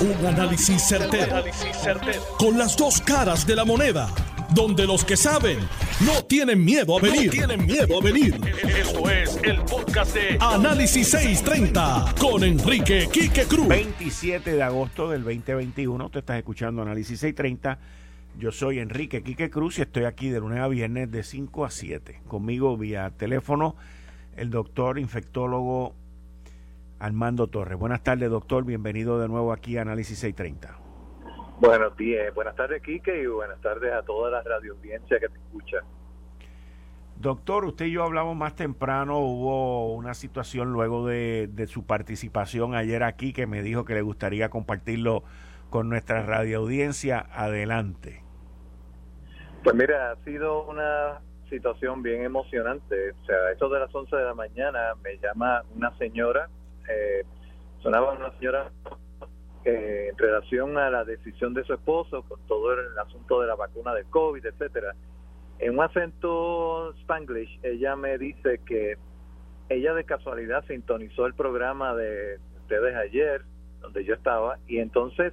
Un análisis certero, Con las dos caras de la moneda. Donde los que saben no tienen miedo a venir. tienen miedo a venir. Esto es el podcast de Análisis 630 con Enrique Quique Cruz. 27 de agosto del 2021. Te estás escuchando Análisis 630. Yo soy Enrique Quique Cruz y estoy aquí de lunes a viernes de 5 a 7. Conmigo vía teléfono el doctor infectólogo Armando Torres. Buenas tardes, doctor. Bienvenido de nuevo aquí a Análisis 630. Buenos días. Buenas tardes, Quique, y buenas tardes a toda la radio audiencia que te escucha. Doctor, usted y yo hablamos más temprano, hubo una situación luego de, su participación ayer aquí que me dijo que le gustaría compartirlo con nuestra radio audiencia. Adelante. Pues mira, ha sido una situación bien emocionante. O sea, esto de las 11 de la mañana me llama una señora, eh, sonaba una señora en relación a la decisión de su esposo con todo el asunto de la vacuna del COVID, etcétera. En un acento spanglish, ella me dice que ella de casualidad sintonizó el programa de ustedes ayer, donde yo estaba, y entonces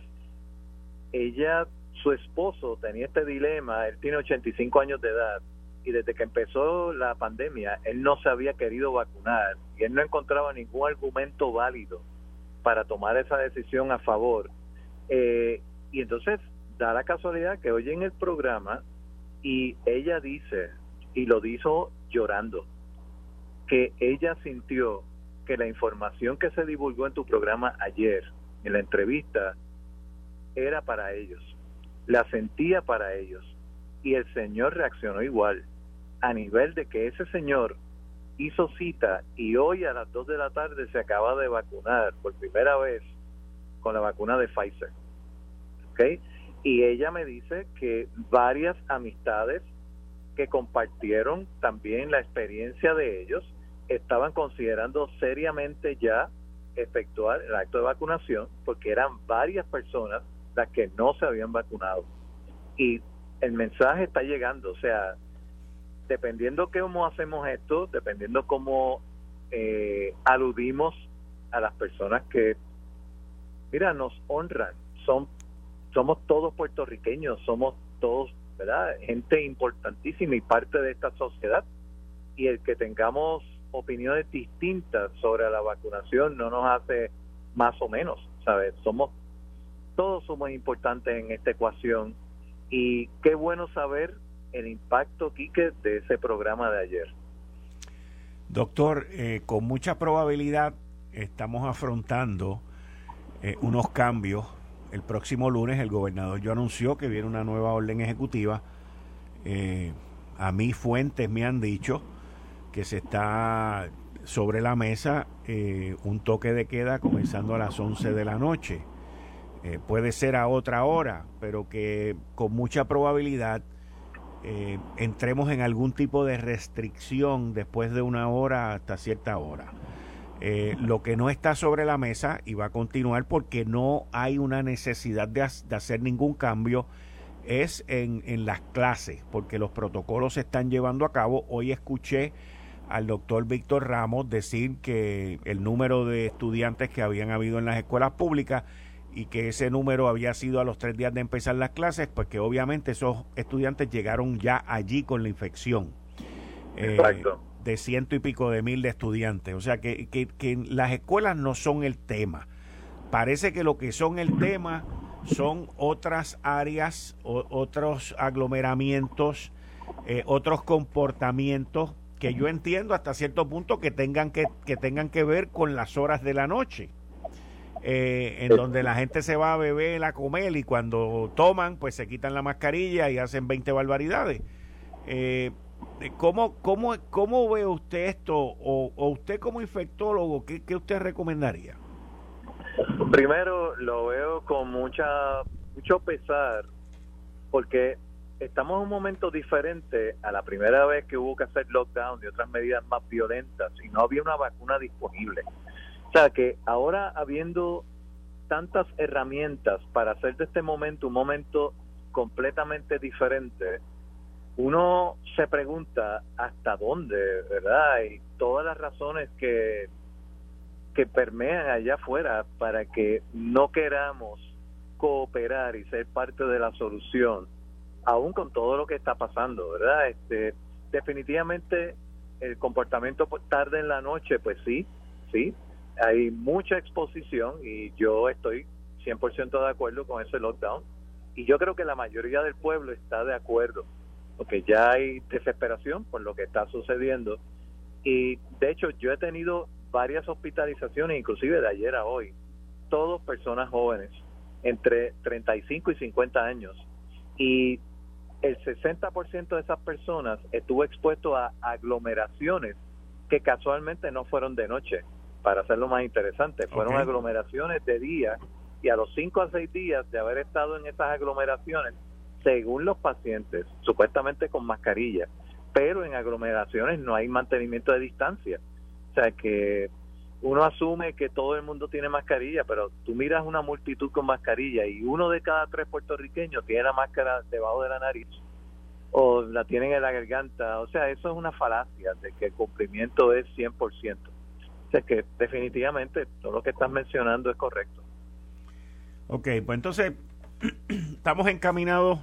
ella, su esposo tenía este dilema, él tiene 85 años de edad, y desde que empezó la pandemia, él no se había querido vacunar, y él no encontraba ningún argumento válido para tomar esa decisión a favor. Eh, y entonces da la casualidad que oye en el programa y ella dice, y lo dijo llorando, que ella sintió que la información que se divulgó en tu programa ayer, en la entrevista, era para ellos, la sentía para ellos. Y el Señor reaccionó igual, a nivel de que ese Señor hizo cita y hoy a las 2 de la tarde se acaba de vacunar por primera vez con la vacuna de Pfizer. ¿Ok? Y ella me dice que varias amistades que compartieron también la experiencia de ellos estaban considerando seriamente ya efectuar el acto de vacunación porque eran varias personas las que no se habían vacunado. Y el mensaje está llegando, o sea, dependiendo cómo hacemos esto, dependiendo cómo eh, aludimos a las personas que, mira, nos honran, somos todos puertorriqueños, somos todos, ¿verdad? Gente importantísima y parte de esta sociedad. Y el que tengamos opiniones distintas sobre la vacunación no nos hace más o menos, ¿sabes? Somos, todos somos importantes en esta ecuación y qué bueno saber el impacto, Quique, de ese programa de ayer. Doctor, eh, con mucha probabilidad estamos afrontando eh, unos cambios. El próximo lunes el gobernador yo anunció que viene una nueva orden ejecutiva. Eh, a mí fuentes me han dicho que se está sobre la mesa un toque de queda comenzando a las 11 de la noche. puede ser a otra hora, pero que con mucha probabilidad eh, entremos en algún tipo de restricción después de una hora hasta cierta hora. Eh, lo que no está sobre la mesa y va a continuar porque no hay una necesidad de, hacer ningún cambio es en, en, las clases, porque los protocolos se están llevando a cabo. Hoy escuché al doctor Víctor Ramos decir que el número de estudiantes que habían habido en las escuelas públicas y que ese número había sido a los tres días de empezar las clases, pues que obviamente esos estudiantes llegaron ya allí con la infección. Eh, de ciento y pico de mil de estudiantes. O sea que, que, las escuelas no son el tema. Parece que lo que son el tema son otras áreas, otros aglomeramientos, eh, otros comportamientos que yo entiendo hasta cierto punto que tengan que, que tengan que ver con las horas de la noche. Eh, en donde la gente se va a beber, a comer y cuando toman, pues se quitan la mascarilla y hacen 20 barbaridades. Eh, ¿cómo, cómo, ¿Cómo ve usted esto? O, usted como infectólogo, ¿qué, ¿qué, usted recomendaría? Primero, lo veo con mucha mucho pesar, porque estamos en un momento diferente a la primera vez que hubo que hacer lockdown y otras medidas más violentas y no había una vacuna disponible. O sea que ahora habiendo tantas herramientas para hacer de este momento un momento completamente diferente, uno se pregunta hasta dónde, ¿verdad? Y todas las razones que, que permean allá afuera para que no queramos cooperar y ser parte de la solución, aún con todo lo que está pasando, ¿verdad? Este, definitivamente el comportamiento tarde en la noche, pues sí, sí, hay mucha exposición y yo estoy 100% de acuerdo con ese lockdown. Y yo creo que la mayoría del pueblo está de acuerdo, porque ya hay desesperación por lo que está sucediendo. Y de hecho yo he tenido varias hospitalizaciones, inclusive de ayer a hoy, todos personas jóvenes entre 35 y 50 años. Y el 60% de esas personas estuvo expuesto a aglomeraciones que casualmente no fueron de noche, para hacerlo más interesante, fueron aglomeraciones de día y a los 5 a 6 días de haber estado en esas aglomeraciones, según los pacientes, supuestamente con mascarilla, pero en aglomeraciones no hay mantenimiento de distancia. O sea que uno asume que todo el mundo tiene mascarilla, pero tú miras una multitud con mascarilla y uno de cada tres puertorriqueños tiene la máscara debajo de la nariz o la tienen en la garganta. O sea, eso es una falacia de que el cumplimiento es 100%. O que definitivamente todo lo que estás mencionando es correcto. Ok, pues entonces estamos encaminados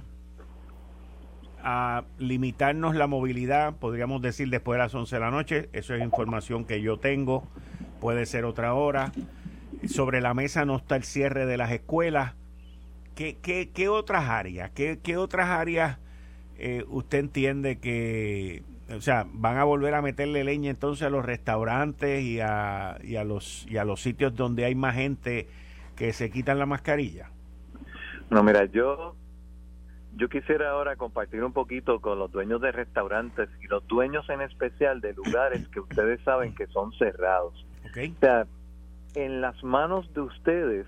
a limitarnos la movilidad, podríamos decir después de las 11 de la noche. Eso es información que yo tengo puede ser otra hora. Sobre la mesa no está el cierre de las escuelas. ¿Qué, qué, qué otras áreas? ¿Qué, qué otras áreas eh, usted entiende que, o sea, van a volver a meterle leña entonces a los restaurantes y a, y a, los, y a los sitios donde hay más gente que se quitan la mascarilla? No, mira, yo yo quisiera ahora compartir un poquito con los dueños de restaurantes y los dueños en especial de lugares que ustedes saben que son cerrados. O sea, en las manos de ustedes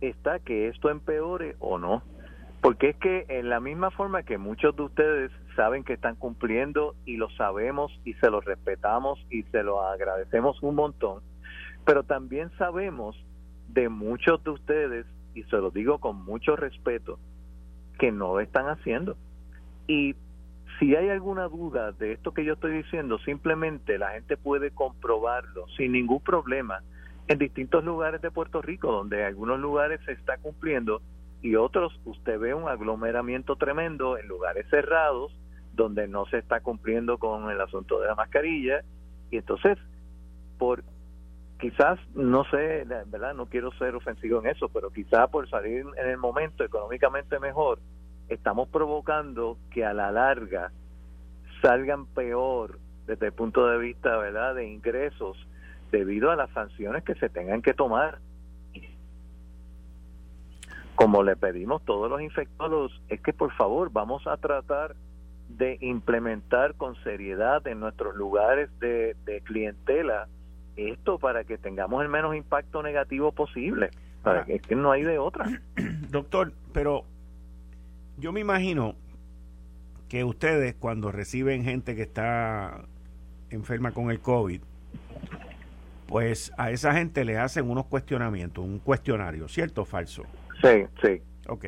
está que esto empeore o no. Porque es que en la misma forma que muchos de ustedes saben que están cumpliendo y lo sabemos y se lo respetamos y se lo agradecemos un montón, pero también sabemos de muchos de ustedes, y se lo digo con mucho respeto, que no lo están haciendo. Y si hay alguna duda de esto que yo estoy diciendo, simplemente la gente puede comprobarlo sin ningún problema en distintos lugares de Puerto Rico, donde en algunos lugares se está cumpliendo y otros usted ve un aglomeramiento tremendo en lugares cerrados donde no se está cumpliendo con el asunto de la mascarilla. Y entonces por quizás no sé, verdad no quiero ser ofensivo en eso, pero quizás por salir en el momento económicamente mejor estamos provocando que a la larga salgan peor desde el punto de vista verdad de ingresos debido a las sanciones que se tengan que tomar. Como le pedimos todos los infectólogos es que por favor vamos a tratar de implementar con seriedad en nuestros lugares de, de clientela esto para que tengamos el menos impacto negativo posible para que, es que no hay de otra doctor pero yo me imagino que ustedes cuando reciben gente que está enferma con el COVID, pues a esa gente le hacen unos cuestionamientos, un cuestionario, ¿cierto o falso? Sí, sí. Ok.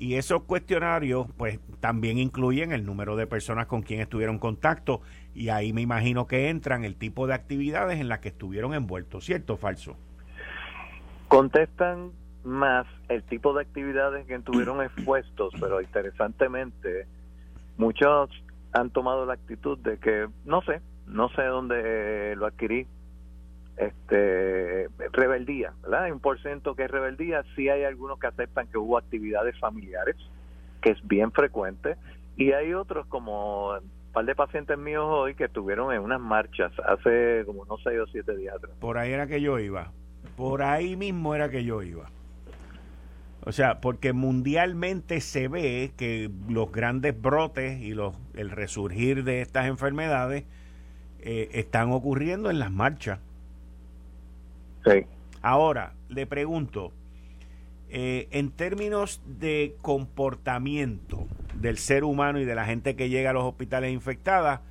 Y esos cuestionarios, pues también incluyen el número de personas con quien estuvieron contacto y ahí me imagino que entran el tipo de actividades en las que estuvieron envueltos, ¿cierto o falso? Contestan más el tipo de actividades que estuvieron expuestos, pero interesantemente muchos han tomado la actitud de que no sé, no sé dónde lo adquirí. Este rebeldía, ¿verdad? Hay un por ciento que es rebeldía, sí hay algunos que aceptan que hubo actividades familiares, que es bien frecuente, y hay otros como un par de pacientes míos hoy que estuvieron en unas marchas hace como no seis o siete días atrás. Por ahí era que yo iba, por ahí mismo era que yo iba. O sea, porque mundialmente se ve que los grandes brotes y los, el resurgir de estas enfermedades eh, están ocurriendo en las marchas. Sí. Ahora, le pregunto, eh, en términos de comportamiento del ser humano y de la gente que llega a los hospitales infectada,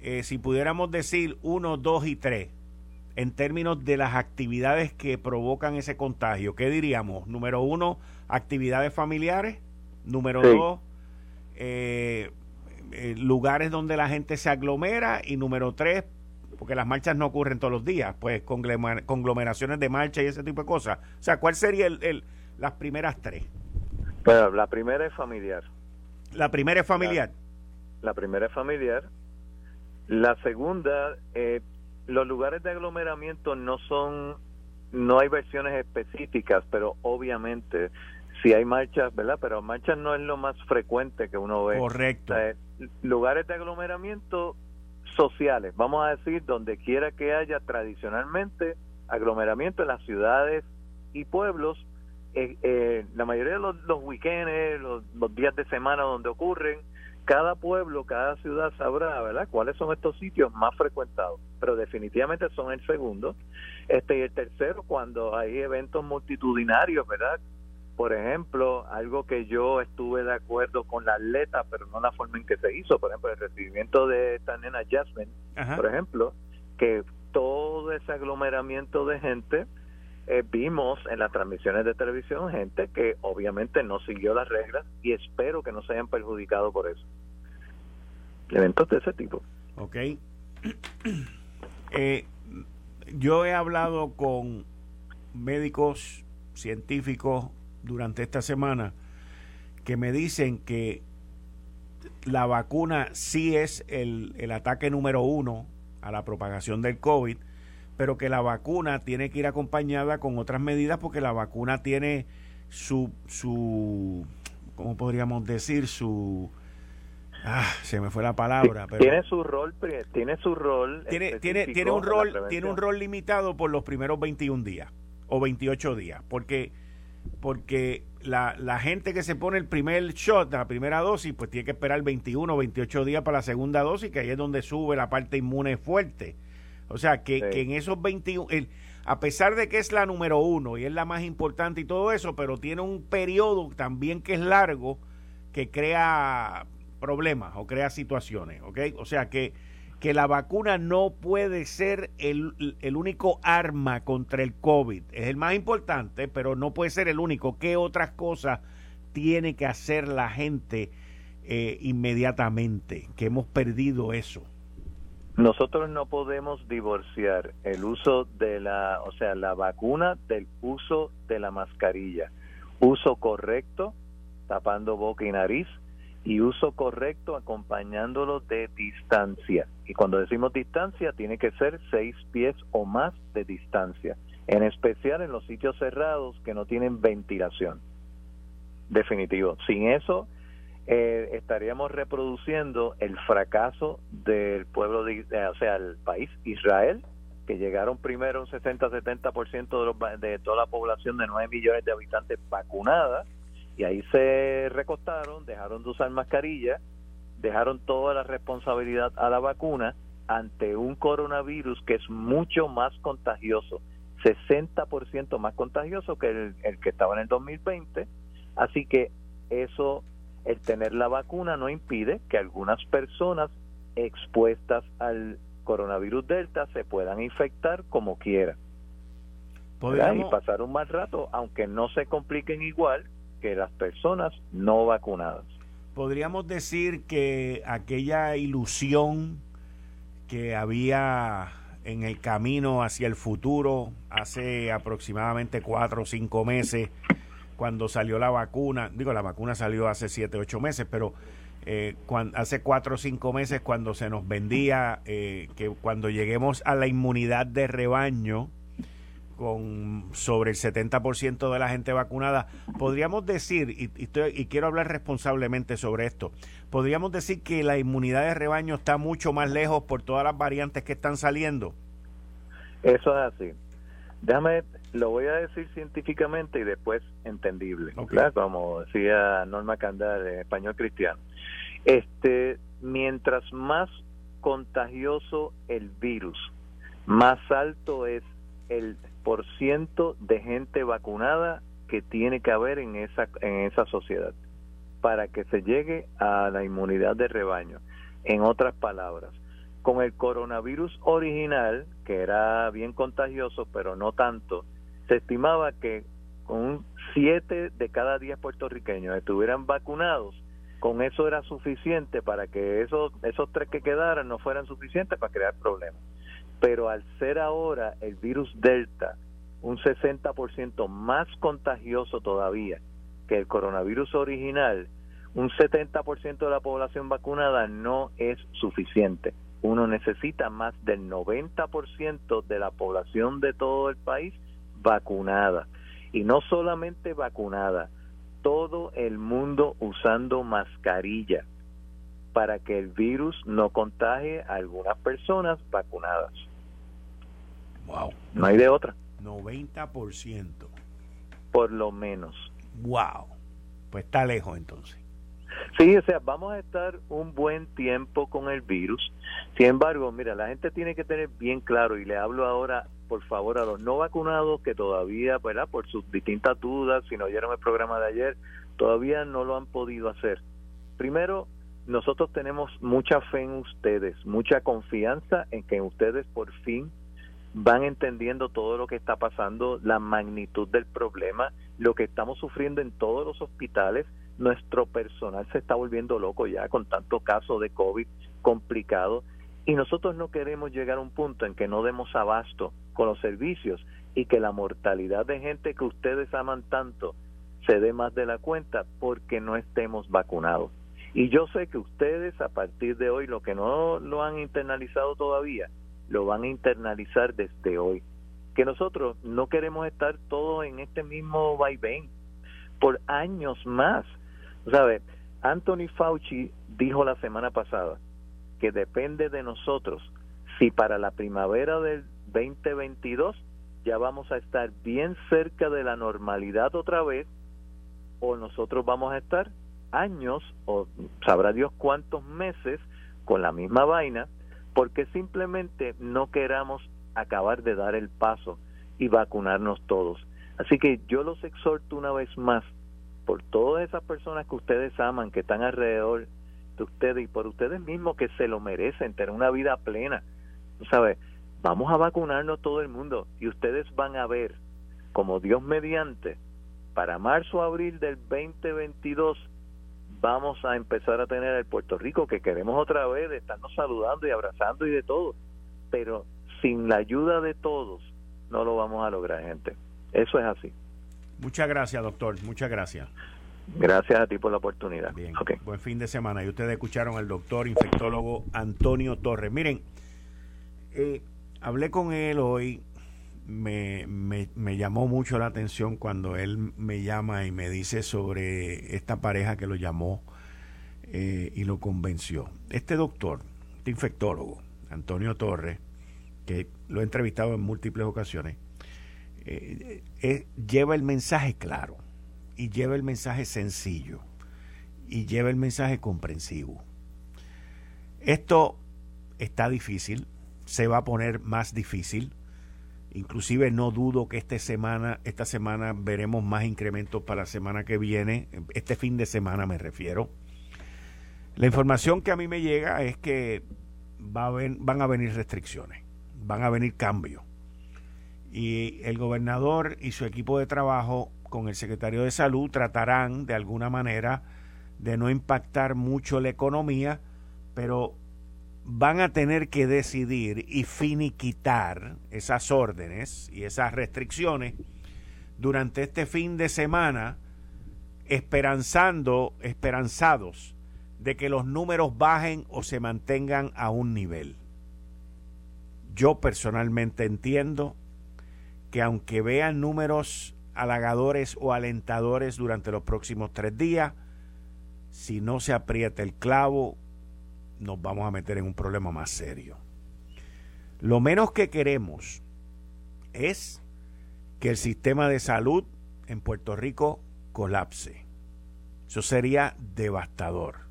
eh, si pudiéramos decir uno, dos y tres, en términos de las actividades que provocan ese contagio? ¿Qué diríamos? Número uno, actividades familiares. Número dos, eh, eh, lugares donde la gente se aglomera. Y número tres, porque las marchas no ocurren todos los días, pues conglomeraciones de marcha y ese tipo de cosas. O sea, ¿cuál sería el, las primeras tres? Bueno, la primera es familiar. La primera es familiar. La, primera es familiar. La segunda, eh, los lugares de aglomeramiento no son, no hay versiones específicas, pero obviamente si hay marchas, ¿verdad? Pero marchas no es lo más frecuente que uno ve. Correcto. lugares de aglomeramiento sociales, vamos a decir, donde quiera que haya tradicionalmente aglomeramiento en las ciudades y pueblos, eh, eh, la mayoría de los, los weekends, los, los, días de semana donde ocurren, cada pueblo, cada ciudad sabrá, ¿verdad?, cuáles son estos sitios más frecuentados, pero definitivamente son el segundo. Este y el tercero, cuando hay eventos multitudinarios, ¿verdad? Por ejemplo, algo que yo estuve de acuerdo con la atleta, pero no la forma en que se hizo, por ejemplo, el recibimiento de esta nena Jasmine, por ejemplo, que todo ese aglomeramiento de gente, eh, vimos en las transmisiones de televisión gente que obviamente no siguió las reglas y espero que no se hayan perjudicado por eso. Eventos de ese tipo. Ok. Eh, yo he hablado con médicos, científicos durante esta semana que me dicen que la vacuna sí es el, el ataque número uno a la propagación del COVID, pero que la vacuna tiene que ir acompañada con otras medidas porque la vacuna tiene su, su ¿cómo podríamos decir? Su... Ah, se me fue la palabra. Pero tiene su rol, tiene su rol. Tiene, tiene, tiene un rol, tiene un rol limitado por los primeros 21 días o 28 días, porque porque la, la, gente que se pone el primer shot, la primera dosis, pues tiene que esperar 21 o 28 días para la segunda dosis, que ahí es donde sube la parte inmune fuerte. O sea, que, que en esos 21, el, a pesar de que es la número uno y es la más importante y todo eso, pero tiene un periodo también que es largo que crea problemas o crea situaciones, ¿ok? O sea que, que la vacuna no puede ser el, el, único arma contra el COVID. Es el más importante, pero no puede ser el único. ¿Qué otras cosas tiene que hacer la gente eh, inmediatamente? Que hemos perdido eso. Nosotros no podemos divorciar el uso de la, o sea, la vacuna del uso de la mascarilla. Uso correcto, tapando boca y nariz, y uso correcto acompañándolo de distancia. Y cuando decimos distancia, tiene que ser seis pies o más de distancia, en especial en los sitios cerrados que no tienen ventilación. Definitivo. Sin eso, eh, estaríamos reproduciendo el fracaso del pueblo, de, eh, o sea, el país Israel, que llegaron primero un 60-70% de, de toda la población de 9 millones de habitantes vacunada, y ahí se recostaron, dejaron de usar mascarilla, dejaron toda la responsabilidad a la vacuna ante un coronavirus que es mucho más contagioso, 60% más contagioso que el, el que estaba en el 2020, así que eso el tener la vacuna no impide que algunas personas expuestas al coronavirus Delta se puedan infectar como quieran. Y pasar un mal rato, aunque no se compliquen igual que las personas no vacunadas. Podríamos decir que aquella ilusión que había en el camino hacia el futuro hace aproximadamente cuatro o cinco meses cuando salió la vacuna, digo, la vacuna salió hace siete, ocho meses, pero eh, hace cuatro o cinco meses cuando se nos vendía eh, que cuando lleguemos a la inmunidad de rebaño, con sobre el 70% de la gente vacunada, podríamos decir, y, y, quiero hablar responsablemente sobre esto, podríamos decir que la inmunidad de rebaño está mucho más lejos por todas las variantes que están saliendo. Eso es así. Déjame lo voy a decir científicamente y después entendible, como decía Norma Candal en español cristiano. Este, mientras más contagioso el virus, más alto es el de gente vacunada que tiene que haber en esa en esa sociedad para que se llegue a la inmunidad de rebaño. En otras palabras, con el coronavirus original, que era bien contagioso, pero no tanto, se estimaba que con siete de cada diez puertorriqueños estuvieran vacunados, con eso era suficiente para que esos, esos tres que quedaran no fueran suficientes para crear problemas. Pero al ser ahora el virus Delta un 60% más contagioso todavía que el coronavirus original, un 70% de la población vacunada no es suficiente. Uno necesita más del 90% de la población de todo el país vacunada. Y no solamente vacunada, todo el mundo usando mascarilla para que el virus no contagie a algunas personas vacunadas. Wow. No hay de otra. 90%. Por lo menos. Wow. Pues está lejos entonces. Sí, o sea, vamos a estar un buen tiempo con el virus. Sin embargo, mira, la gente tiene que tener bien claro, y le hablo ahora, por favor, a los no vacunados que todavía, ¿verdad? Por sus distintas dudas, si no oyeron el programa de ayer, todavía no lo han podido hacer. Primero, nosotros tenemos mucha fe en ustedes, mucha confianza en que ustedes por fin van entendiendo todo lo que está pasando, la magnitud del problema, lo que estamos sufriendo en todos los hospitales. Nuestro personal se está volviendo loco ya con tanto caso de COVID complicado y nosotros no queremos llegar a un punto en que no demos abasto con los servicios y que la mortalidad de gente que ustedes aman tanto se dé más de la cuenta porque no estemos vacunados. Y yo sé que ustedes a partir de hoy, lo que no lo han internalizado todavía, lo van a internalizar desde hoy. Que nosotros no queremos estar todos en este mismo vaivén por años más. ¿Sabe? Anthony Fauci dijo la semana pasada que depende de nosotros si para la primavera del 2022 ya vamos a estar bien cerca de la normalidad otra vez o nosotros vamos a estar años o sabrá Dios cuántos meses con la misma vaina porque simplemente no queramos acabar de dar el paso y vacunarnos todos. Así que yo los exhorto una vez más por todas esas personas que ustedes aman, que están alrededor de ustedes y por ustedes mismos que se lo merecen, tener una vida plena. ¿Sabes? Vamos a vacunarnos todo el mundo y ustedes van a ver como Dios mediante para marzo abril del 2022 vamos a empezar a tener el Puerto Rico que queremos otra vez de estarnos saludando y abrazando y de todo. Pero sin la ayuda de todos no lo vamos a lograr, gente. Eso es así. Muchas gracias, doctor. Muchas gracias. Gracias a ti por la oportunidad. Bien. Buen fin de semana. Y ustedes escucharon al doctor infectólogo Antonio Torres. Miren, eh, hablé con él hoy me, me, llamó mucho la atención cuando él me llama y me dice sobre esta pareja que lo llamó eh, y lo convenció. Este doctor, este infectólogo, Antonio Torres, que lo he entrevistado en múltiples ocasiones, eh, eh, lleva el mensaje claro y lleva el mensaje sencillo y lleva el mensaje comprensivo. Esto está difícil, se va a poner más difícil Inclusive no dudo que esta semana, esta semana veremos más incrementos para la semana que viene, este fin de semana me refiero. La información que a mí me llega es que van a venir restricciones, van a venir cambios. Y el gobernador y su equipo de trabajo con el secretario de salud tratarán de alguna manera de no impactar mucho la economía, pero van a tener que decidir y finiquitar esas órdenes y esas restricciones durante este fin de semana, esperanzando, esperanzados de que los números bajen o se mantengan a un nivel. Yo personalmente entiendo que aunque vean números halagadores o alentadores durante los próximos tres días, si no se aprieta el clavo, nos vamos a meter en un problema más serio. Lo menos que queremos es que el sistema de salud en Puerto Rico colapse. Eso sería devastador.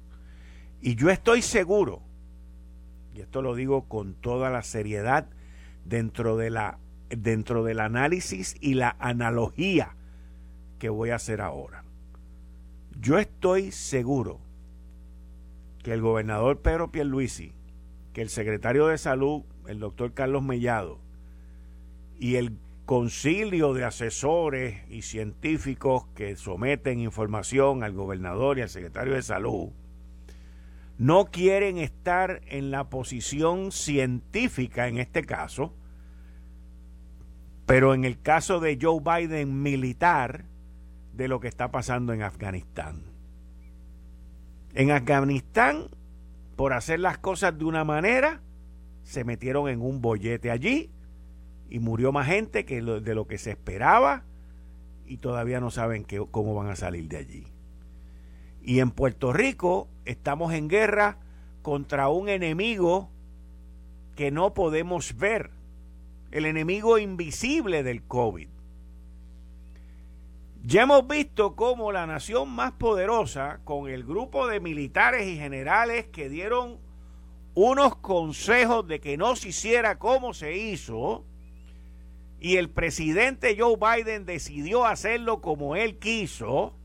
Y yo estoy seguro, y esto lo digo con toda la seriedad, dentro, de la, dentro del análisis y la analogía que voy a hacer ahora. Yo estoy seguro que el gobernador Pedro Pierluisi, que el secretario de Salud, el doctor Carlos Mellado, y el concilio de asesores y científicos que someten información al gobernador y al secretario de Salud, no quieren estar en la posición científica en este caso, pero en el caso de Joe Biden militar, de lo que está pasando en Afganistán. En Afganistán, por hacer las cosas de una manera, se metieron en un bollete allí y murió más gente que de lo que se esperaba y todavía no saben cómo van a salir de allí. Y en Puerto Rico estamos en guerra contra un enemigo que no podemos ver, el enemigo invisible del COVID. Ya hemos visto cómo la nación más poderosa, con el grupo de militares y generales que dieron unos consejos de que no se hiciera como se hizo, y el presidente Joe Biden decidió hacerlo como él quiso,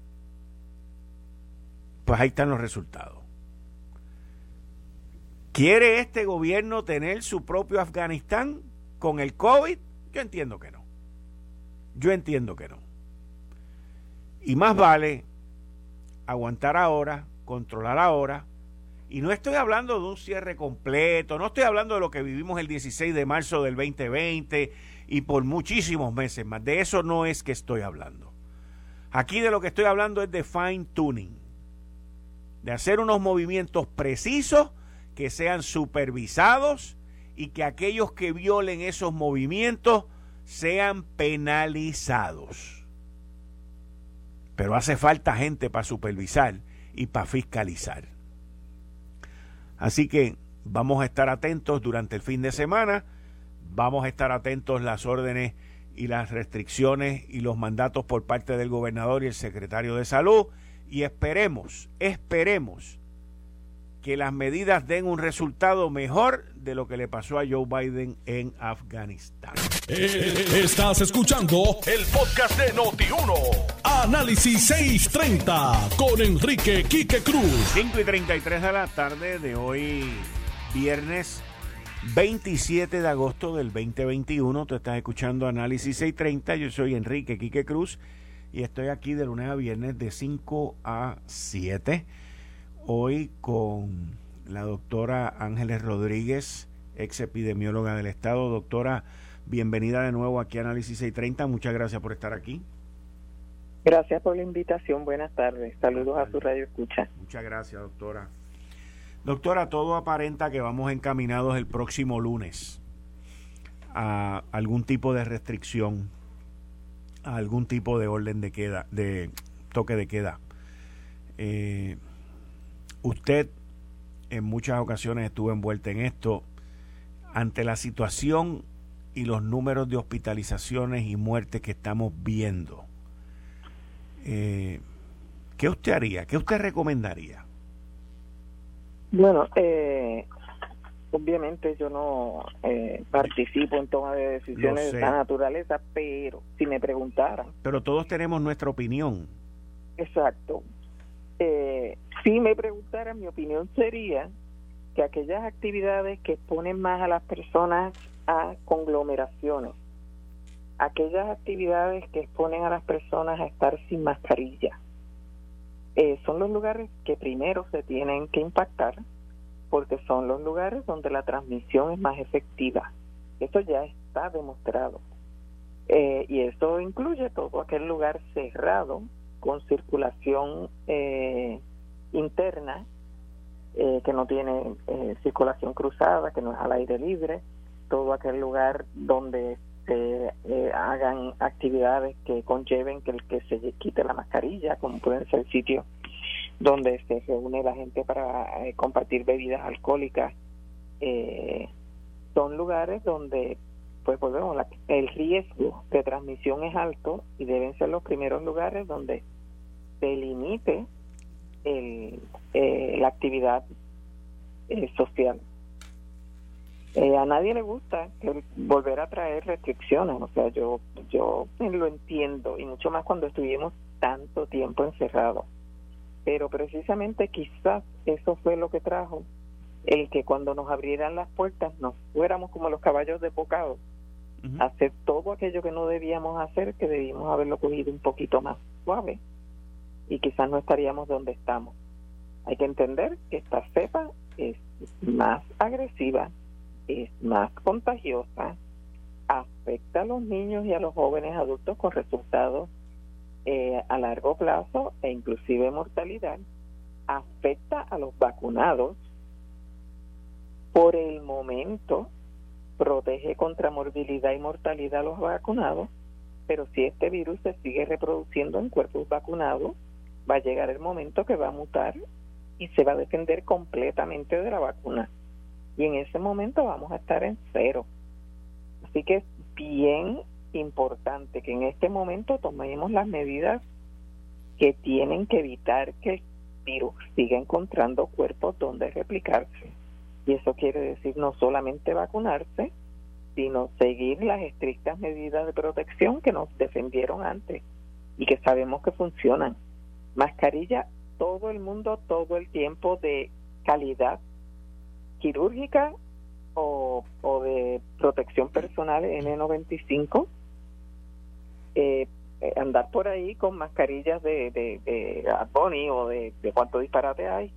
pues ahí están los resultados. ¿Quiere este gobierno tener su propio Afganistán con el COVID? Yo entiendo que no. Yo entiendo que no. Y más vale aguantar ahora, controlar ahora. Y no estoy hablando de un cierre completo, no estoy hablando de lo que vivimos el 16 de marzo del 2020 y por muchísimos meses más. De eso no es que estoy hablando. Aquí de lo que estoy hablando es de fine tuning, de hacer unos movimientos precisos que sean supervisados y que aquellos que violen esos movimientos sean penalizados. Pero hace falta gente para supervisar y para fiscalizar. Así que vamos a estar atentos durante el fin de semana Vamos a estar atentos las órdenes y las restricciones y los mandatos por parte del gobernador y el secretario de salud y esperemos, esperemos que las medidas den un resultado mejor de lo que le pasó a Joe Biden en Afganistán. Eh, estás escuchando el podcast de Noti1. Análisis 630 con Enrique Quique Cruz. 5 y 33 de la tarde de hoy, viernes 27 de agosto del 2021. Tú estás escuchando Análisis 630. Yo soy Enrique Quique Cruz y estoy aquí de lunes a viernes de 5 a 7. Hoy con la doctora Ángeles Rodríguez, ex epidemióloga del Estado. Doctora, bienvenida de nuevo aquí a Análisis 630. Muchas gracias por estar aquí. Gracias por la invitación. Buenas tardes. Saludos a su radio escucha. Muchas gracias, doctora. Doctora, todo aparenta que vamos encaminados el próximo lunes a algún tipo de restricción, a algún tipo de orden de queda, de toque de queda. Eh, usted en muchas ocasiones estuvo envuelta en esto. Ante la situación y los números de hospitalizaciones y muertes que estamos viendo, eh, ¿qué usted haría? ¿Qué usted recomendaría? Bueno, eh, obviamente yo no eh, participo en toma de decisiones de esta naturaleza, pero si me preguntaran. Pero todos tenemos nuestra opinión. Exacto. Eh, si me preguntaran, mi opinión sería que aquellas actividades que exponen más a las personas a conglomeraciones, aquellas actividades que exponen a las personas a estar sin mascarilla, eh, son los lugares que primero se tienen que impactar porque son los lugares donde la transmisión es más efectiva. Eso ya está demostrado. Eh, y eso incluye todo aquel lugar cerrado con circulación eh, interna, que no tiene circulación cruzada, que no es al aire libre, todo aquel lugar donde se eh, hagan actividades que conlleven que el que se quite la mascarilla, como pueden ser sitios donde se reúne la gente para eh, compartir bebidas alcohólicas. Eh, son lugares donde, pues volvemos, el riesgo de transmisión es alto y deben ser los primeros lugares donde se limite el, la actividad social. Eh, a nadie le gusta volver a traer restricciones, o sea, yo yo lo entiendo y mucho más cuando estuvimos tanto tiempo encerrados. Pero precisamente quizás eso fue lo que trajo el que cuando nos abrieran las puertas nos fuéramos como los caballos de bocado, hacer todo aquello que no debíamos hacer, que debíamos haberlo cogido un poquito más suave y quizás no estaríamos donde estamos. Hay que entender que esta cepa es más agresiva es más contagiosa afecta a los niños y a los jóvenes adultos con resultados eh, a largo plazo e inclusive mortalidad, afecta a los vacunados, por el momento protege contra morbilidad y mortalidad a los vacunados, pero si este virus se sigue reproduciendo en cuerpos vacunados, va a llegar el momento que va a mutar y se va a defender completamente de la vacuna. Y en ese momento vamos a estar en cero. Así que es bien importante que en este momento tomemos las medidas que tienen que evitar que el virus siga encontrando cuerpos donde replicarse. Y eso quiere decir no solamente vacunarse, sino seguir las estrictas medidas de protección que nos defendieron antes y que sabemos que funcionan. Mascarilla todo el mundo, todo el tiempo de calidad quirúrgica o, de protección personal N95. Eh, eh, andar por ahí con mascarillas de, de, de o de, de cuánto disparate hay,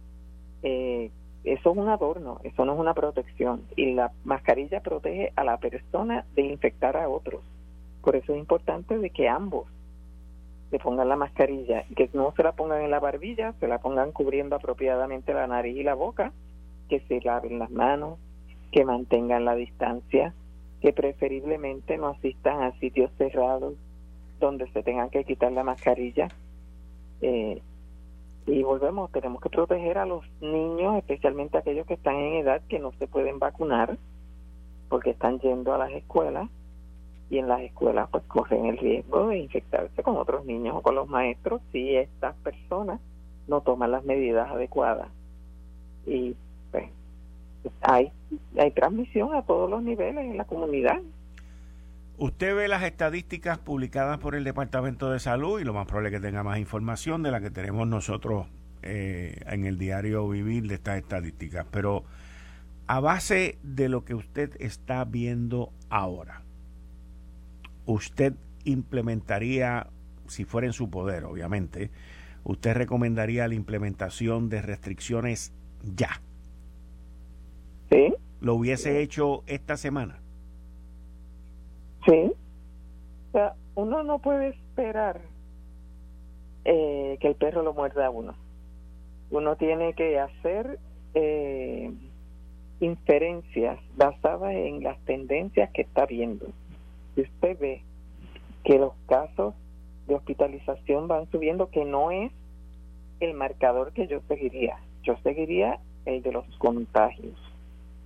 eh, eso es un adorno, eso no es una protección. Y la mascarilla protege a la persona de infectar a otros. Por eso es importante de que ambos se pongan la mascarilla, que no se la pongan en la barbilla, se la pongan cubriendo apropiadamente la nariz y la boca, que se laven las manos, que mantengan la distancia, que preferiblemente no asistan a sitios cerrados donde se tengan que quitar la mascarilla. Eh, y volvemos, tenemos que proteger a los niños, especialmente aquellos que están en edad que no se pueden vacunar, porque están yendo a las escuelas y en las escuelas pues corren el riesgo de infectarse con otros niños o con los maestros si estas personas no toman las medidas adecuadas. Y pues hay, hay transmisión a todos los niveles en la comunidad. Usted ve las estadísticas publicadas por el Departamento de Salud y lo más probable es que tenga más información de la que tenemos nosotros eh, en el diario Vivir de estas estadísticas. Pero a base de lo que usted está viendo ahora, usted implementaría, si fuera en su poder, obviamente, usted recomendaría la implementación de restricciones ya. ¿Sí? ¿Lo hubiese hecho esta semana? Sí. O sea, uno no puede esperar eh, que el perro lo muerda a uno. Uno tiene que hacer eh, inferencias basadas en las tendencias que está viendo. Si usted ve que los casos de hospitalización van subiendo, que no es el marcador que yo seguiría. Yo seguiría el de los contagios,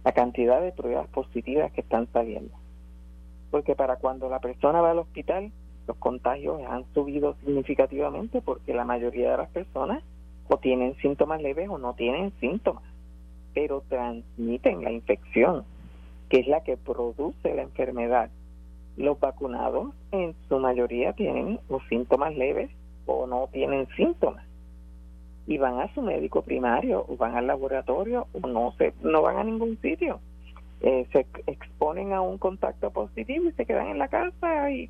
la cantidad de pruebas positivas que están saliendo porque para cuando la persona va al hospital, los contagios han subido significativamente porque la mayoría de las personas o tienen síntomas leves o no tienen síntomas, pero transmiten la infección, que es la que produce la enfermedad. Los vacunados en su mayoría tienen los síntomas leves o no tienen síntomas y van a su médico primario o van al laboratorio o no se no van a ningún sitio eh, se exponen a un contacto positivo y se quedan en la casa y,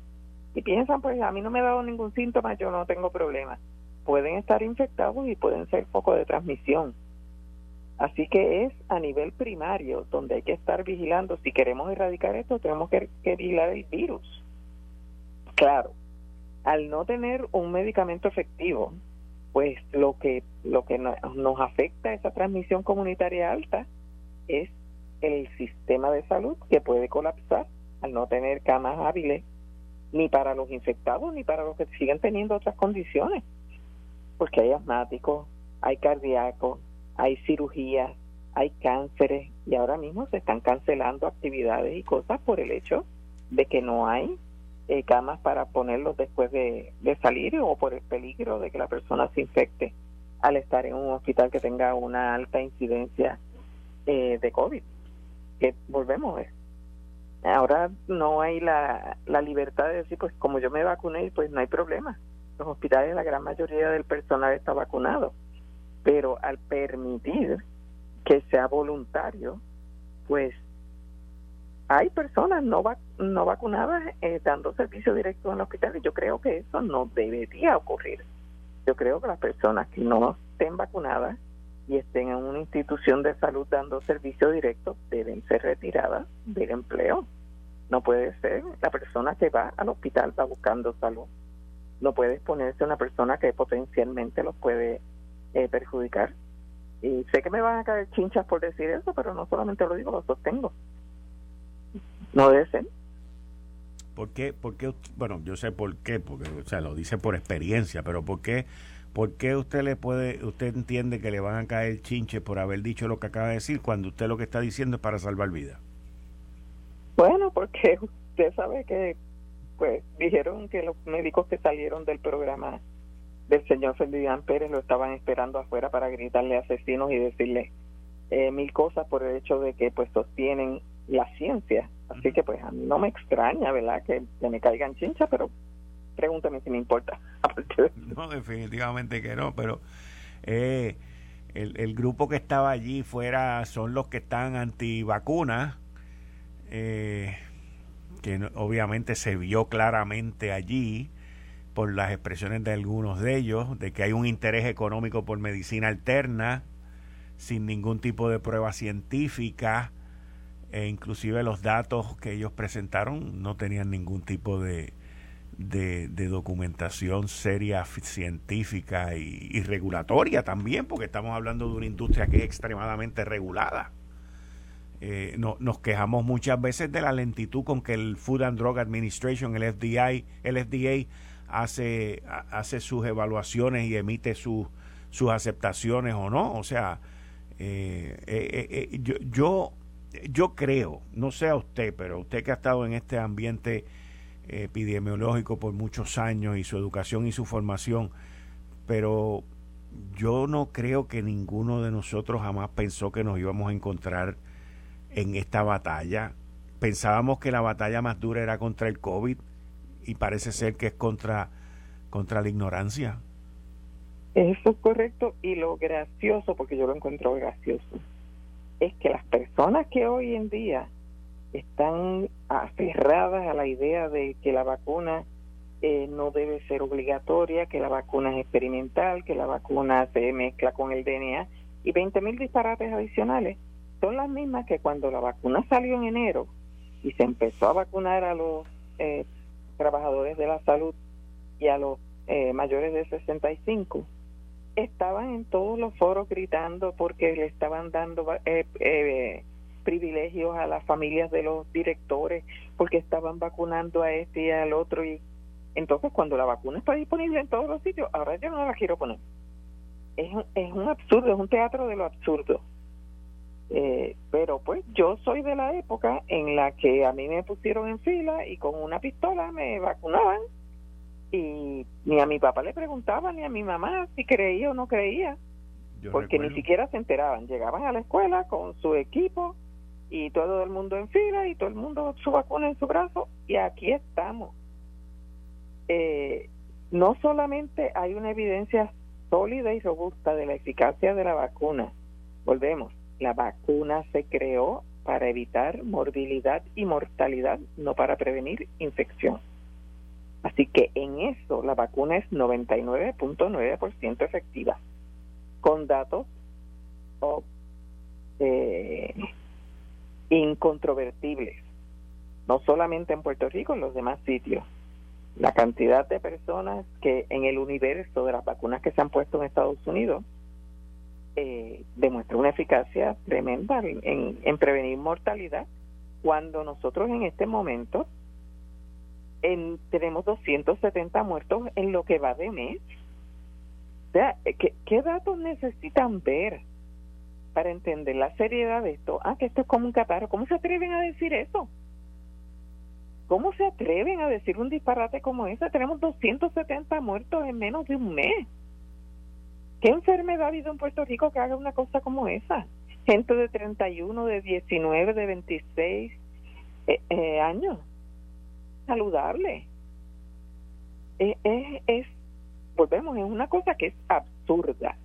piensan, pues a mí no me ha dado ningún síntoma, yo no tengo problema. Pueden estar infectados y pueden ser foco de transmisión. Así que es a nivel primario donde hay que estar vigilando. Si queremos erradicar esto, tenemos que, vigilar el virus. Claro, al no tener un medicamento efectivo, pues lo que lo que nos afecta esa transmisión comunitaria alta es el sistema de salud que puede colapsar al no tener camas hábiles ni para los infectados ni para los que siguen teniendo otras condiciones porque hay asmáticos hay cardíacos hay cirugías hay cánceres y ahora mismo se están cancelando actividades y cosas por el hecho de que no hay eh, camas para ponerlos después de, salir o por el peligro de que la persona se infecte al estar en un hospital que tenga una alta incidencia eh, de COVID. Que volvemos ver ahora no hay la, la libertad de decir pues como yo me vacuné pues no hay problema. Los hospitales la gran mayoría del personal está vacunado pero al permitir que sea voluntario pues hay personas no no vacunadas eh, dando servicio directo en los hospitales. Yo creo que eso no debería ocurrir. Yo creo que las personas que no estén vacunadas y estén en una institución de salud dando servicio directo deben ser retiradas del empleo. No puede ser. La persona que va al hospital va buscando salud. No puede exponerse una persona que potencialmente los puede eh, perjudicar. Y sé que me van a caer chinchas por decir eso, pero no solamente lo digo, lo sostengo. No debe ser. ¿Por qué? ¿Por qué? Bueno, yo sé por qué, porque o sea, lo dice por experiencia, pero ¿por qué, ¿por qué usted le puede, usted entiende que le van a caer chinches por haber dicho lo que acaba de decir cuando usted lo que está diciendo es para salvar vidas? Bueno, porque usted sabe que pues dijeron que los médicos que salieron del programa del señor Ferdinand Pérez lo estaban esperando afuera para gritarle asesinos y decirle eh, mil cosas por el hecho de que pues sostienen la ciencia. Así que pues a mí no me extraña, ¿verdad? Que, me caigan chinchas, pero pregúntame si me importa. no, definitivamente que no, pero eh, el, el, grupo que estaba allí fuera son los que están antivacunas, eh, que obviamente se vio claramente allí por las expresiones de algunos de ellos, de que hay un interés económico por medicina alterna, sin ningún tipo de prueba científica, e inclusive los datos que ellos presentaron no tenían ningún tipo de, de, documentación seria, científica y, regulatoria también, porque estamos hablando de una industria que es extremadamente regulada. Eh, no, nos quejamos muchas veces de la lentitud con que el Food and Drug Administration, el FDI, el FDA hace, hace sus evaluaciones y emite sus sus aceptaciones o no. O sea, eh, eh, yo, yo yo creo, no sé a usted, pero usted que ha estado en este ambiente epidemiológico por muchos años y su educación y su formación, pero yo no creo que ninguno de nosotros jamás pensó que nos íbamos a encontrar en esta batalla. Pensábamos que la batalla más dura era contra el COVID y parece ser que es contra, contra la ignorancia. Eso es correcto y lo gracioso, porque yo lo encuentro gracioso, es que las personas que hoy en día están aferradas a la idea de que la vacuna eh, no debe ser obligatoria, que la vacuna es experimental, que la vacuna se mezcla con el DNA y 20 mil disparates adicionales, son las mismas que cuando la vacuna salió en enero y se empezó a vacunar a los eh, trabajadores de la salud y a los eh, mayores de 65, estaban en todos los foros gritando porque le estaban dando eh, eh, privilegios a las familias de los directores, porque estaban vacunando a este y al otro. y Entonces, cuando la vacuna está disponible en todos los sitios, ahora yo no la quiero poner. Es, es un absurdo, es un teatro de lo absurdo. Eh, pero pues yo soy de la época en la que a mí me pusieron en fila y con una pistola me vacunaban y ni a mi papá le preguntaba ni a mi mamá si creía o no creía, porque ni siquiera se enteraban. Llegaban a la escuela con su equipo y todo el mundo en fila y todo el mundo su vacuna en su brazo y aquí estamos. Eh, no solamente hay una evidencia sólida y robusta de la eficacia de la vacuna, volvemos, la vacuna se creó para evitar morbilidad y mortalidad, no para prevenir infección. Así que en eso la vacuna es 99.9% efectiva, con datos eh, incontrovertibles, no solamente en Puerto Rico, en los demás sitios. La cantidad de personas que en el universo de las vacunas que se han puesto en Estados Unidos eh, demuestra una eficacia tremenda en, en prevenir mortalidad, cuando nosotros en este momento tenemos 270 muertos en lo que va de mes. O sea, ¿qué, datos necesitan ver para entender la seriedad de esto? Ah, que esto es como un catarro. ¿Cómo se atreven a decir eso? ¿Cómo se atreven a decir un disparate como ese? Tenemos 270 muertos en menos de un mes. ¿Qué enfermedad ha habido en Puerto Rico que haga una cosa como esa? Gente de 31, de 19, de 26 eh, eh, años saludable. Es, es, volvemos, es una cosa que es absurda.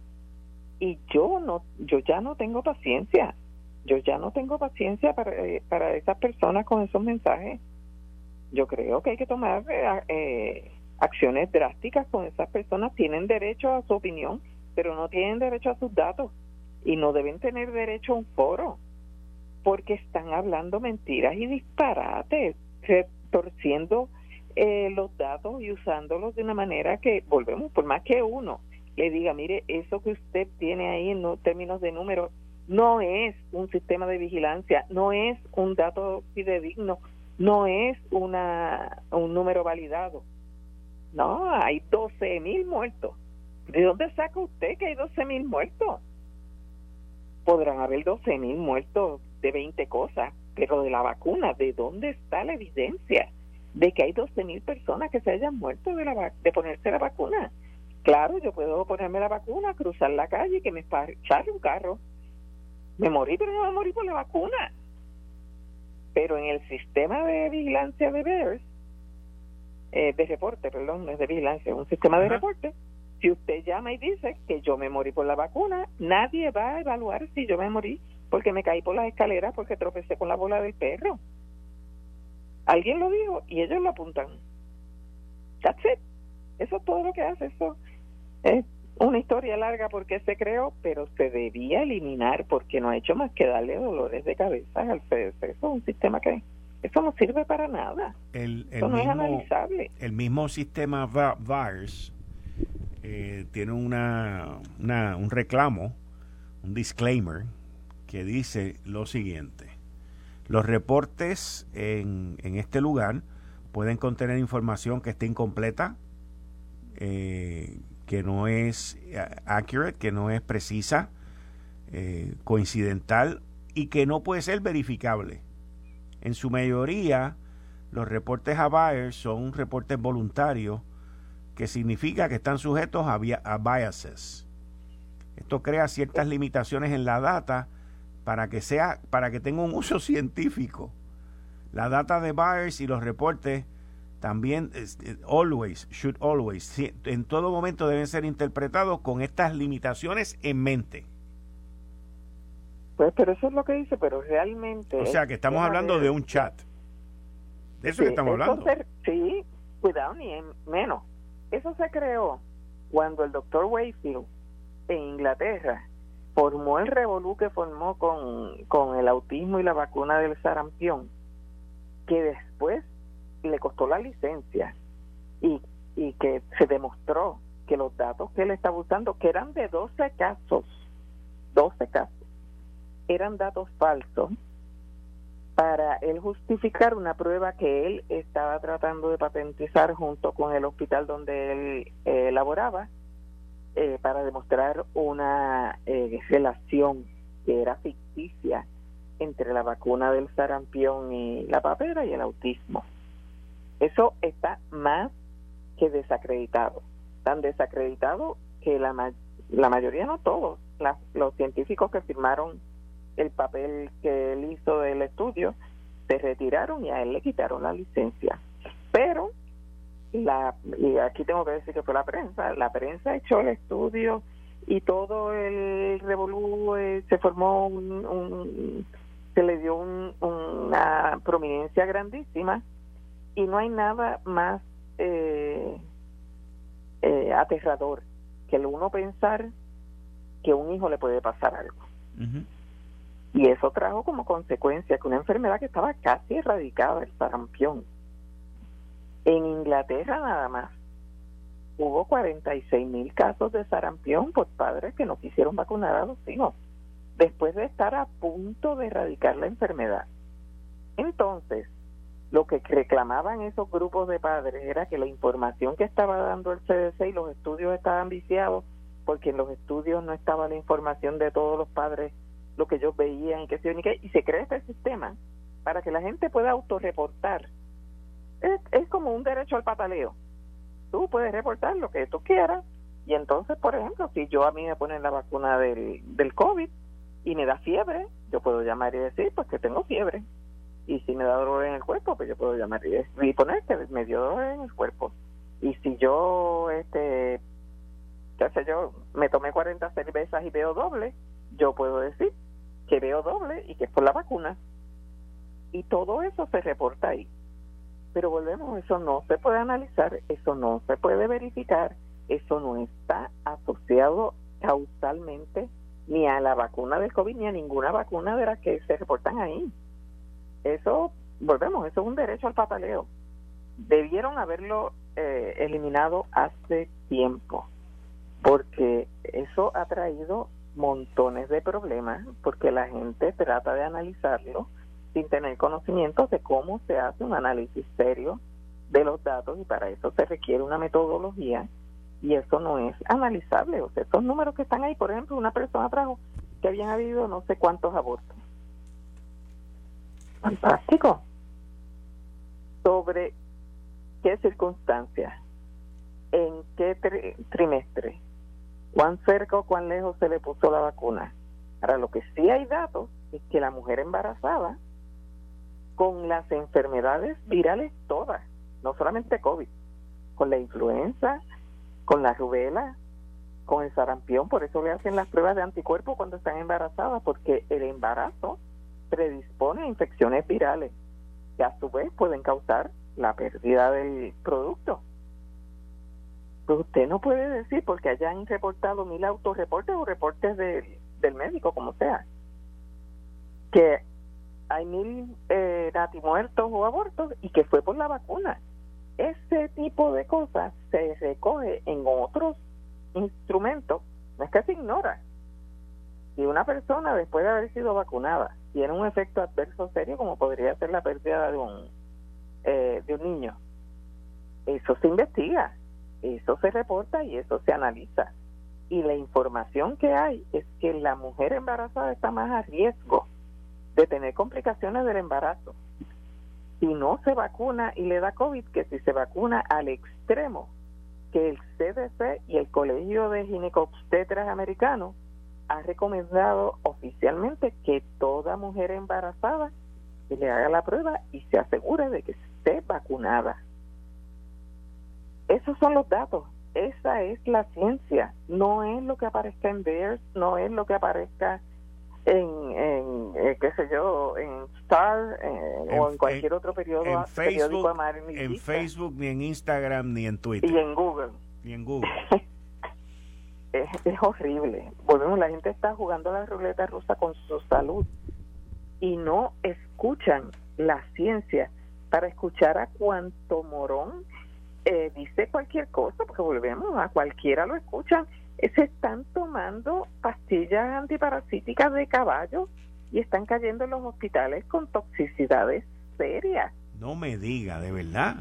Y yo no, yo ya no tengo paciencia. Yo ya no tengo paciencia para, eh, para esas personas con esos mensajes. Yo creo que hay que tomar eh, eh, acciones drásticas con esas personas. Tienen derecho a su opinión, pero no tienen derecho a sus datos y no deben tener derecho a un foro porque están hablando mentiras y disparates retorciendo eh, los datos y usándolos de una manera que, volvemos, por más que uno le diga, mire, eso que usted tiene ahí en términos de números no es un sistema de vigilancia, no es un dato fidedigno, no es una un número validado. No, hay 12 mil muertos. ¿De dónde saca usted que hay 12 mil muertos? Podrán haber 12 mil muertos de 20 cosas, pero de la vacuna, ¿de dónde está la evidencia de que hay 12 mil personas que se hayan muerto de, la, de ponerse la vacuna? Claro, yo puedo ponerme la vacuna, cruzar la calle y que me pare un carro. Me morí, pero no me morí por la vacuna. Pero en el sistema de vigilancia de BEARS, eh, de reporte, perdón, no es de vigilancia, es un sistema de reporte, si usted llama y dice que yo me morí por la vacuna, nadie va a evaluar si yo me morí porque me caí por las escaleras porque tropecé con la bola del perro. Alguien lo dijo y ellos lo apuntan. That's it. Eso es todo lo que hace. Eso es una historia larga porque se creó, pero se debía eliminar porque no ha hecho más que darle dolores de cabeza al CDC. Eso es un sistema que eso no sirve para nada. El, eso no es analizable. El mismo sistema VARS eh, tiene una, una, un reclamo, un disclaimer que dice lo siguiente. Los reportes en, en este lugar pueden contener información que esté incompleta, eh, que no es eh, accurate, que no es precisa, eh, coincidental y que no puede ser verificable. En su mayoría, los reportes a buyers son reportes voluntarios, que significa que están sujetos a, a biases. Esto crea ciertas limitaciones en la data para que sea para que tenga un uso científico. La data de buyers y los reportes también eh, always should always en todo momento deben ser interpretados con estas limitaciones en mente. Pues pero eso es lo que dice, pero realmente O sea, que estamos hablando de un chat. De eso que estamos hablando. sí, cuidado ni en menos. Eso se creó cuando el doctor Wayfield en Inglaterra formó el revolú que formó con, con el autismo y la vacuna del sarampión, que después le costó la licencia y, y que se demostró que los datos que él estaba usando, que eran de 12 casos, 12 casos, eran datos falsos para él justificar una prueba que él estaba tratando de patentizar junto con el hospital donde él eh, laboraba eh, para demostrar una eh, relación que era ficticia entre la vacuna del sarampión y la papera y el autismo. Eso está más que desacreditado, tan desacreditado que la, la mayoría, no todos, los científicos que firmaron el papel que él hizo del estudio se retiraron y a él le quitaron la licencia. Pero la y aquí tengo que decir que fue la prensa, la prensa echó el estudio y todo el revolú eh, se formó un, se le dio una prominencia grandísima y no hay nada más eh, eh, aterrador que el uno pensar que a un hijo le puede pasar algo. Y eso trajo como consecuencia que una enfermedad que estaba casi erradicada, el sarampión, en Inglaterra nada más hubo 46 mil casos de sarampión por padres que no quisieron vacunar a los hijos, después de estar a punto de erradicar la enfermedad. Entonces, lo que reclamaban esos grupos de padres era que la información que estaba dando el CDC y los estudios estaban viciados porque en los estudios no estaba la información de todos los padres, lo que ellos veían y que se y se crea este sistema para que la gente pueda autorreportar es, es como un derecho al pataleo. Tú puedes reportar lo que tú quieras y entonces, por ejemplo, si yo a mí me ponen la vacuna del, del COVID y me da fiebre, yo puedo llamar y decir, pues que tengo fiebre. Y si me da dolor en el cuerpo, pues yo puedo llamar y, poner que me dio dolor en el cuerpo. Y si yo, este, ya sé yo, me tomé 40 cervezas y veo doble, yo puedo decir que veo doble y que es por la vacuna. Y todo eso se reporta ahí. Pero volvemos, eso no se puede analizar, eso no se puede verificar, eso no está asociado causalmente ni a la vacuna del COVID ni a ninguna vacuna de las que se reportan ahí. Eso volvemos, eso es un derecho al pataleo. Debieron haberlo eh, eliminado hace tiempo, porque eso ha traído montones de problemas, porque la gente trata de analizarlo sin tener conocimiento de cómo se hace un análisis serio de los datos y para eso se requiere una metodología y eso no es analizable. O sea, esos números que están ahí, por ejemplo, una persona trajo que habían habido no sé cuántos abortos. Fantástico. ¿Sobre qué circunstancias? ¿En qué trimestre? ¿Cuán cerca o cuán lejos se le puso la vacuna? Ahora, lo que sí hay datos es que la mujer embarazada, con las enfermedades virales todas, no solamente COVID, con la influenza, con la rubela, con el sarampión, por eso le hacen las pruebas de anticuerpos cuando están embarazadas, porque el embarazo predispone a infecciones virales que a su vez pueden causar la pérdida del producto. Pues usted no puede decir porque hayan reportado mil autorreportes o reportes del médico, como sea, que hay mil eh, natimuertos o abortos y que fue por la vacuna. Ese tipo de cosas se recoge en otros instrumentos, no es que se ignora. Si una persona después de haber sido vacunada tiene un efecto adverso serio como podría ser la pérdida de un eh, de un niño eso se investiga eso se reporta y eso se analiza y la información que hay es que la mujer embarazada está más a riesgo de tener complicaciones del embarazo si no se vacuna y le da COVID que si se vacuna al extremo que el CDC y el Colegio de Ginecobstetras Americanos ha recomendado oficialmente que toda mujer embarazada le haga la prueba y se asegure de que esté vacunada. Esos son los datos, esa es la ciencia, no es lo que aparezca en Bears, no es lo que aparezca en, en eh, qué sé yo, en Star eh, o en cualquier otro periódico, en Facebook, en Facebook, ni en Instagram, ni en Twitter. Y en Google. Ni en Google. es, horrible. Volvemos, la gente está jugando la ruleta rusa con su salud y no escuchan la ciencia para escuchar a cuanto morón eh, dice cualquier cosa, porque volvemos, a cualquiera lo escuchan. Eh, se están tomando pastillas antiparasíticas de caballo y están cayendo en los hospitales con toxicidades serias. No me diga, de verdad.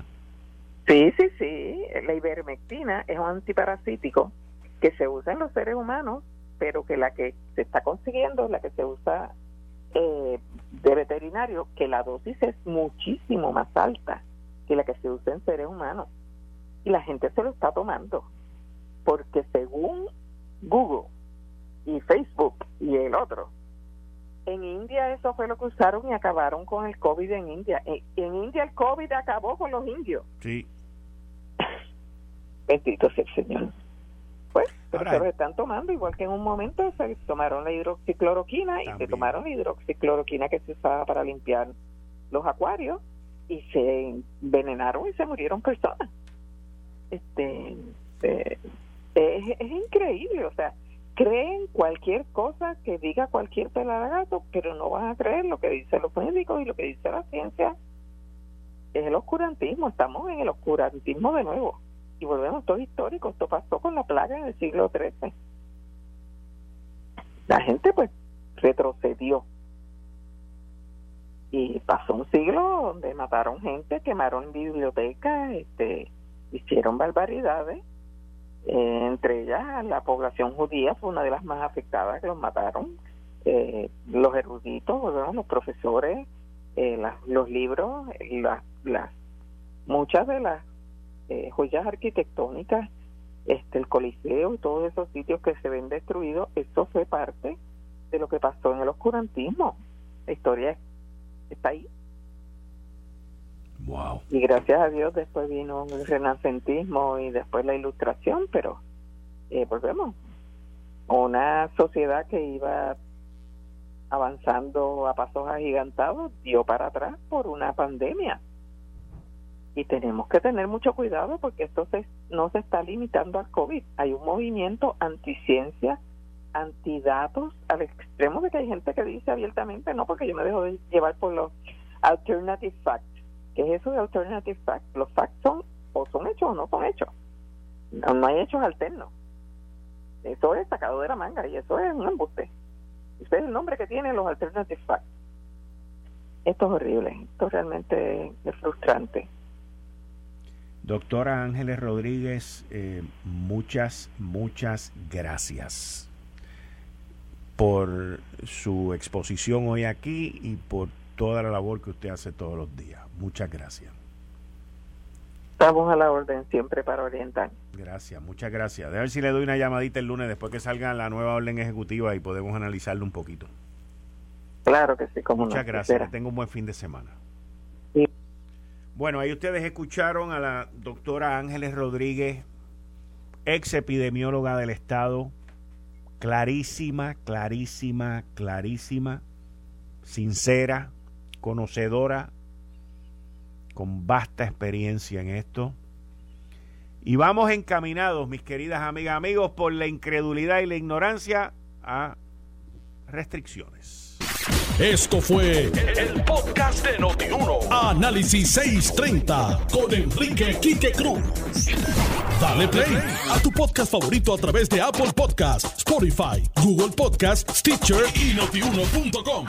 Sí, sí, sí. La ivermectina es un antiparasítico que se usa en los seres humanos, pero que la que se está consiguiendo, la que se usa eh, de veterinario, que la dosis es muchísimo más alta que la que se usa en seres humanos. Y la gente se lo está tomando, porque según Google y Facebook y el otro, en India eso fue lo que usaron y acabaron con el COVID en India. En, en India el COVID acabó con los indios. Sí. Bendito sea el Señor. Pues, pero se lo están tomando, igual que en un momento se tomaron la hidroxicloroquina y se tomaron la hidroxicloroquina que se usaba para limpiar los acuarios y se envenenaron y se murieron personas. Este, eh, es, increíble, o sea, creen cualquier cosa que diga cualquier pelagato, pero no van a creer lo que dicen los médicos y lo que dice la ciencia. Es el oscurantismo, estamos en el oscurantismo de nuevo y volvemos todo histórico, esto pasó con la plaga en el siglo XIII. La gente pues retrocedió y pasó un siglo donde mataron gente, quemaron bibliotecas, este, hicieron barbaridades, eh, entre ellas la población judía fue una de las más afectadas que los mataron, eh, los eruditos, los profesores, eh, los libros, las, las muchas de las eh, joyas arquitectónicas, este, el Coliseo y todos esos sitios que se ven destruidos, eso fue parte de lo que pasó en el oscurantismo. La historia está ahí. Wow. Y gracias a Dios después vino el renacentismo y después la ilustración, pero eh, volvemos. Una sociedad que iba avanzando a pasos agigantados dio para atrás por una pandemia y tenemos que tener mucho cuidado porque esto no se está limitando al COVID. Hay un movimiento anticiencia, antidatos, al extremo de que hay gente que dice abiertamente, no, porque yo me dejo de llevar por los Alternative Fact. ¿Qué es eso de Alternative Fact? Los facts son o son hechos o no son hechos. No, hay hechos alternos. Eso es sacado de la manga y eso es un embuste. Ese es el nombre que tienen los Alternative Facts. Esto es horrible, esto realmente es frustrante. Doctora Ángeles Rodríguez, eh, muchas, muchas gracias por su exposición hoy aquí y por toda la labor que usted hace todos los días. Muchas gracias. Estamos a la orden siempre para orientar. Gracias, muchas gracias. A ver si le doy una llamadita el lunes después que salga la nueva orden ejecutiva y podemos analizarlo un poquito. Claro que sí, como Muchas gracias, que tenga un buen fin de semana. Sí. Bueno, ahí ustedes escucharon a la doctora Ángeles Rodríguez, ex epidemióloga del Estado, clarísima, clarísima, clarísima, sincera, conocedora con vasta experiencia en esto. Y vamos encaminados, mis queridas amigas, amigos, por la incredulidad y la ignorancia a restricciones. Esto fue el, podcast de Notiuno. Análisis 630 con Enrique Quique Cruz. Dale play a tu podcast favorito a través de Apple Podcasts, Spotify, Google Podcasts, Stitcher y notiuno.com.